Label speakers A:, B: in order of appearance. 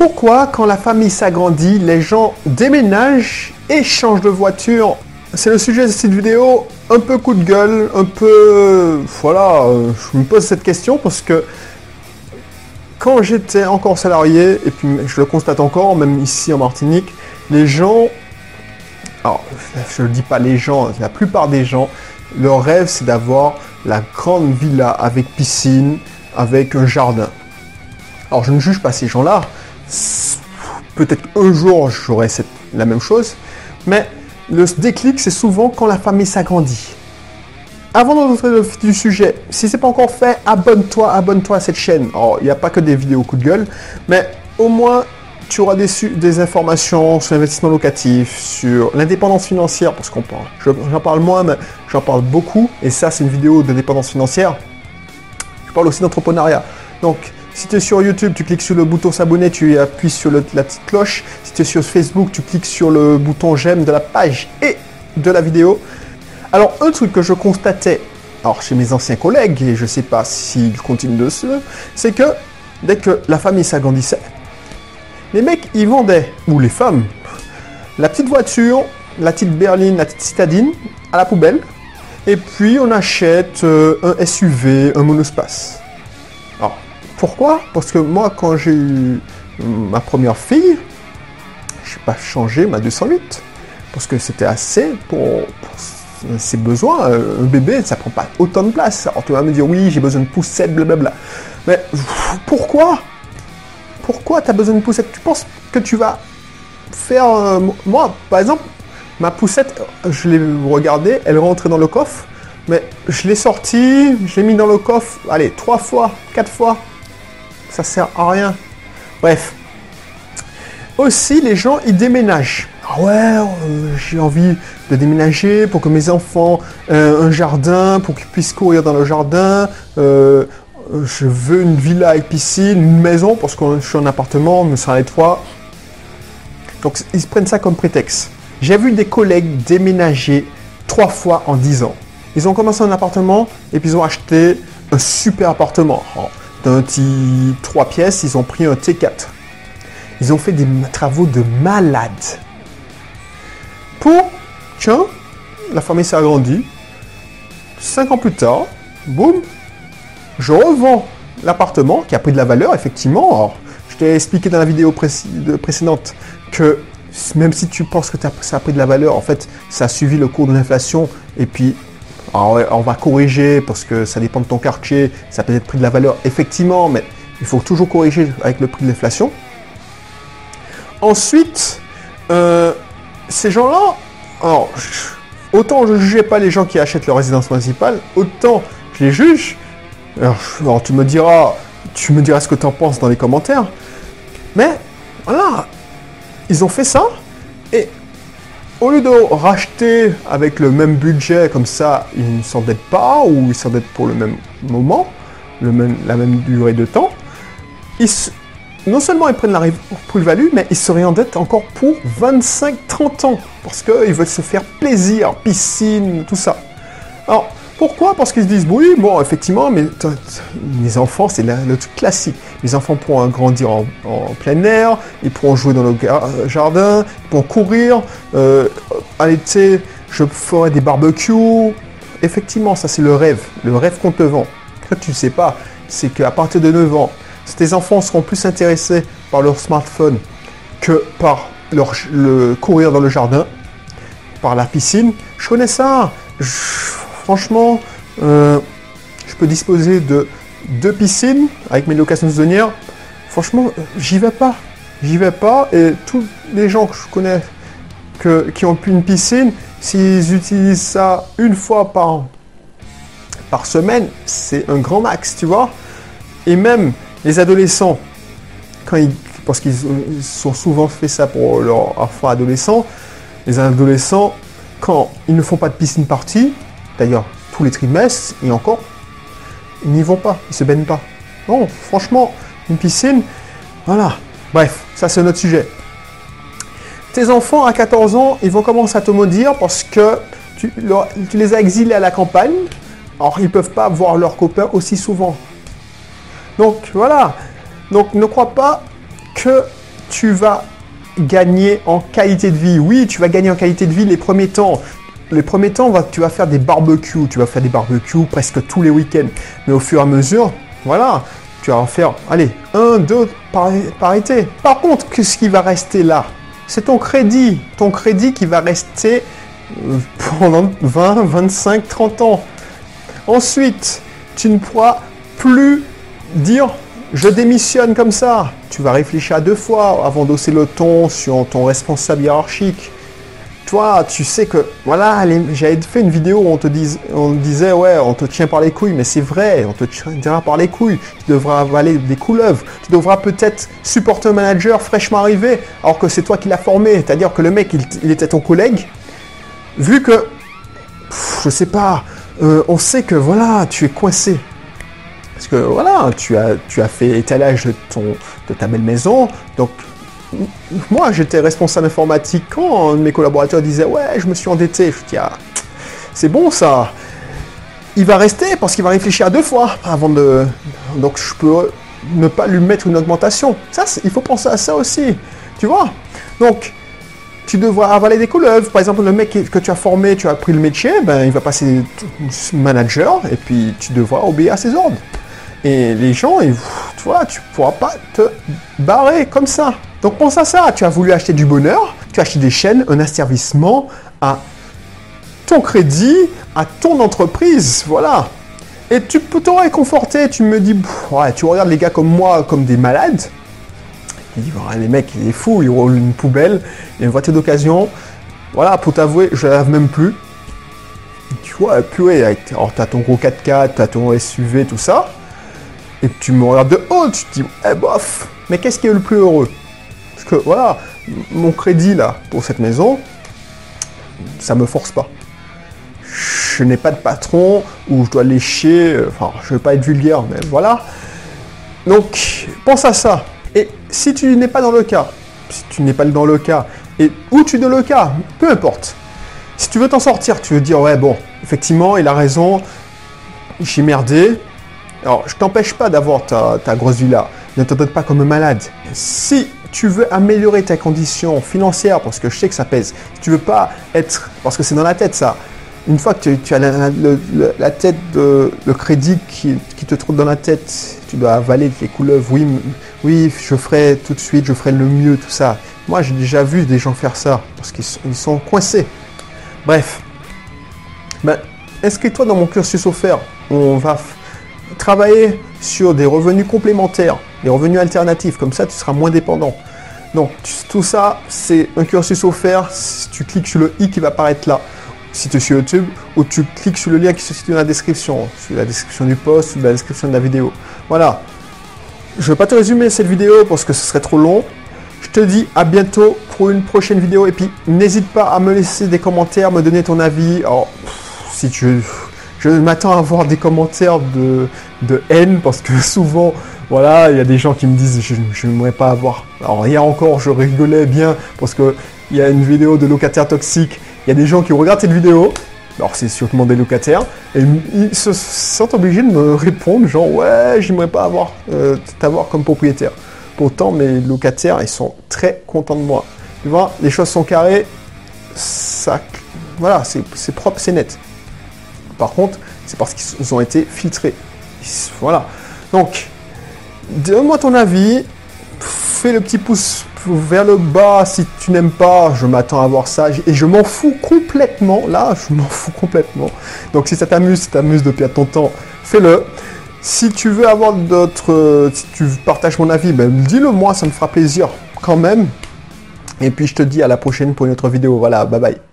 A: Pourquoi, quand la famille s'agrandit, les gens déménagent et changent de voiture? C'est le sujet de cette vidéo. Un peu coup de gueule, un peu... Voilà, euh, je me pose cette question parce que quand j'étais encore salarié, et puis je le constate encore, même ici en Martinique, les gens... Alors, je ne dis pas les gens, la plupart des gens, leur rêve c'est d'avoir la grande villa avec piscine, avec un jardin. Alors je ne juge pas ces gens-là. Peut-être un jour j'aurai la même chose. Mais le déclic, c'est souvent quand la famille s'agrandit. Avant d'entrer dans du sujet, si ce n'est pas encore fait, abonne-toi, abonne-toi à cette chaîne. Alors, il n'y a pas que des vidéos coup de gueule, mais au moins tu auras des, des informations sur l'investissement locatif, sur l'indépendance financière, parce qu'on parle. J'en parle moins, mais j'en parle beaucoup, et ça, c'est une vidéo d'indépendance financière. Je parle aussi d'entrepreneuriat. Donc, si tu es sur YouTube, tu cliques sur le bouton s'abonner, tu appuies sur la petite cloche. Si tu es sur Facebook, tu cliques sur le bouton j'aime de la page et de la vidéo. Alors, un truc que je constatais, alors chez mes anciens collègues, et je ne sais pas s'ils continuent de ce, c'est que dès que la famille s'agrandissait, les mecs, ils vendaient, ou les femmes, la petite voiture, la petite berline, la petite citadine, à la poubelle, et puis on achète euh, un SUV, un monospace. Pourquoi? Parce que moi, quand j'ai eu ma première fille, je n'ai pas changé ma 208. Parce que c'était assez pour, ses besoins. Un bébé, ça prend pas autant de place. Alors tu vas me dire, oui, j'ai besoin de poussette, blablabla. Mais pourquoi? Pourquoi tu as besoin de poussette Tu penses que tu vas faire... Euh, moi, par exemple, ma poussette, je l'ai regardée, elle rentrait dans le coffre. Mais je l'ai sortie, je l'ai mis dans le coffre, allez, trois fois, quatre fois ça sert à rien. Bref. Aussi, les gens, ils déménagent. Ah ouais, euh, j'ai envie de déménager pour que mes enfants aient un jardin, pour qu'ils puissent courir dans le jardin. Euh, je veux une villa avec piscine, une maison, parce que je suis en appartement, me sert étroit. Donc, ils prennent ça comme prétexte. J'ai vu des collègues déménager trois fois en dix ans. Ils ont commencé un appartement et puis ils ont acheté un super appartement d'un petit 3 pièces, ils ont pris un T4. Ils ont fait des travaux de malade. Pour, tiens, la famille s'est agrandie. Cinq ans plus tard, boum, je revends l'appartement qui a pris de la valeur, effectivement. je t'ai expliqué dans la vidéo précédente que même si tu penses que ça a pris de la valeur, en fait, ça a suivi le cours de l'inflation et puis on va corriger parce que ça dépend de ton quartier, ça peut être pris de la valeur, effectivement, mais il faut toujours corriger avec le prix de l'inflation. Ensuite, euh, ces gens-là, alors, autant je ne jugeais pas les gens qui achètent leur résidence principale, autant je les juge. Alors, tu me diras, tu me diras ce que tu en penses dans les commentaires. Mais voilà, ils ont fait ça et au lieu de racheter avec le même budget, comme ça, ils ne s'endettent pas ou ils s'endettent pour le même moment, la même durée de temps, non seulement ils prennent la plus-value, mais ils se réendettent encore pour 25-30 ans, parce qu'ils veulent se faire plaisir, piscine, tout ça. Pourquoi? Parce qu'ils se disent, oui, bon, effectivement, mais mes enfants, c'est le, truc classique. Les enfants pourront grandir en, plein air, ils pourront jouer dans le jardin, ils pourront courir. Euh, l'été, je ferai des barbecues. Effectivement, ça c'est le rêve, le rêve qu'on te vend. Que tu ne sais pas, c'est qu'à partir de 9 ans, tes enfants seront plus intéressés par leur smartphone que par leur, le courir dans le jardin, par la piscine. Je connais ça. Franchement, euh, je peux disposer de deux piscines avec mes locations saisonnières. Franchement, j'y vais pas. J'y vais pas. Et tous les gens que je connais qui ont une piscine, s'ils utilisent ça une fois par, par semaine, c'est un grand max, tu vois. Et même les adolescents, parce qu'ils sont souvent fait ça pour leurs enfants adolescents, les adolescents, quand ils ne font pas de piscine partie, D'ailleurs, tous les trimestres, et encore, ils n'y vont pas, ils se baignent pas. Non, franchement, une piscine, voilà. Bref, ça c'est notre sujet. Tes enfants à 14 ans, ils vont commencer à te maudire parce que tu, les as exilés à la campagne. Alors, ils ne peuvent pas voir leurs copains aussi souvent. Donc, voilà. Donc, ne crois pas que tu vas gagner en qualité de vie. Oui, tu vas gagner en qualité de vie les premiers temps. Les premiers temps, tu vas faire des barbecues. Tu vas faire des barbecues presque tous les week-ends. Mais au fur et à mesure, voilà, tu vas en faire, allez, un, deux par, par été. Par contre, qu'est-ce qui va rester là? C'est ton crédit. Ton crédit qui va rester euh, pendant 20, 25, 30 ans. Ensuite, tu ne pourras plus dire je démissionne comme ça. Tu vas réfléchir à deux fois avant d'osser le ton sur ton responsable hiérarchique. Toi, tu sais que, voilà, j'avais fait une vidéo où on te, on disait, ouais, on te tient par les couilles, mais c'est vrai, on te tiendra par les couilles. Tu devras avaler des couleuvres. Tu devras peut-être supporter un manager fraîchement arrivé, alors que c'est toi qui l'as formé. C'est-à-dire que le mec, il, était ton collègue. Vu que, je sais pas, euh, on sait que, voilà, tu es coincé parce que voilà, tu as, tu as fait étalage de, ton, de ta belle maison. Donc, moi, j'étais responsable informatique quand mes collaborateurs disaient Ouais, je me suis endetté. Je dis Ah, c'est bon ça. Il va rester parce qu'il va réfléchir à deux fois avant de. Donc, je peux ne pas lui mettre une augmentation. Ça, il faut penser à ça aussi. Tu vois Donc, tu devras avaler des couleuvres. Par exemple, le mec que tu as formé, tu as appris le métier, ben, il va passer manager et puis tu devras obéir à ses ordres. Et les gens, tu vois, tu pourras pas te barrer comme ça. Donc pense à ça. Tu as voulu acheter du bonheur, tu acheté des chaînes, un asservissement à ton crédit, à ton entreprise. Voilà. Et tu peux te réconforter. Tu me dis, tu regardes les gars comme moi comme des malades. Tu dis, les mecs, il est fou, il roule une poubelle, il a une voiture d'occasion. Voilà, pour t'avouer, je la lave même plus. Tu vois, puis ouais, alors t'as ton gros 4x4, t'as ton SUV, tout ça et tu me regardes de haut, tu te dis, eh bof, mais qu'est-ce qui est le plus heureux? Voilà, mon crédit là, pour cette maison, ça me force pas. Je n'ai pas de patron où je dois lécher, euh, enfin, je veux pas être vulgaire, mais voilà. Donc, pense à ça. Et si tu n'es pas dans le cas, si tu n'es pas dans le cas, et où tu es dans le cas, peu importe. Si tu veux t'en sortir, tu veux dire, ouais, bon, effectivement, il a raison, j'ai merdé, alors, je t'empêche pas d'avoir ta, grosse villa. Ne te donne pas comme un malade. Si tu veux améliorer ta condition financière, parce que je sais que ça pèse, tu veux pas être, parce que c'est dans la tête ça, une fois que tu, as la, tête de le crédit qui, te trouve dans la tête, tu dois avaler les couleuvres. Oui, oui, je ferai tout de suite, je ferai le mieux, tout ça. Moi, j'ai déjà vu des gens faire ça parce qu'ils sont coincés. Bref, ben, inscris-toi dans mon cursus offert. On va travailler sur des revenus complémentaires, des revenus alternatifs, comme ça tu seras moins dépendant. Donc tout ça, c'est un cursus offert si tu cliques sur le i qui va apparaître là, si tu es sur YouTube, ou tu cliques sur le lien qui se situe dans la description, sur la description du post, ou la description de la vidéo. Voilà. Je ne vais pas te résumer cette vidéo parce que ce serait trop long. Je te dis à bientôt pour une prochaine vidéo et puis n'hésite pas à me laisser des commentaires, me donner ton avis. Alors, si tu je m'attends à voir des commentaires de haine parce que souvent, voilà, il y a des gens qui me disent je n'aimerais pas avoir. Alors, hier encore, je rigolais bien parce que il y a une vidéo de locataires toxiques. Il y a des gens qui regardent cette vidéo. Alors, c'est sûrement des locataires. Et ils se sentent obligés de me répondre genre ouais, j'aimerais pas avoir euh, t'avoir comme propriétaire. Pourtant, mes locataires, ils sont très contents de moi. Tu vois, les choses sont carrées. Ça, voilà, c'est propre, c'est net. Par contre, c'est parce qu'ils ont été filtrés. Voilà. Donc, donne-moi ton avis. Fais le petit pouce vers le bas si tu n'aimes pas. Je m'attends à voir ça. Et je m'en fous complètement. Là, je m'en fous complètement. Donc, si ça t'amuse, si t'amuse de perdre ton temps, fais-le. Si tu veux avoir d'autres. Si tu partages mon avis, ben, dis-le moi, ça me fera plaisir quand même. Et puis, je te dis à la prochaine pour une autre vidéo. Voilà, bye bye.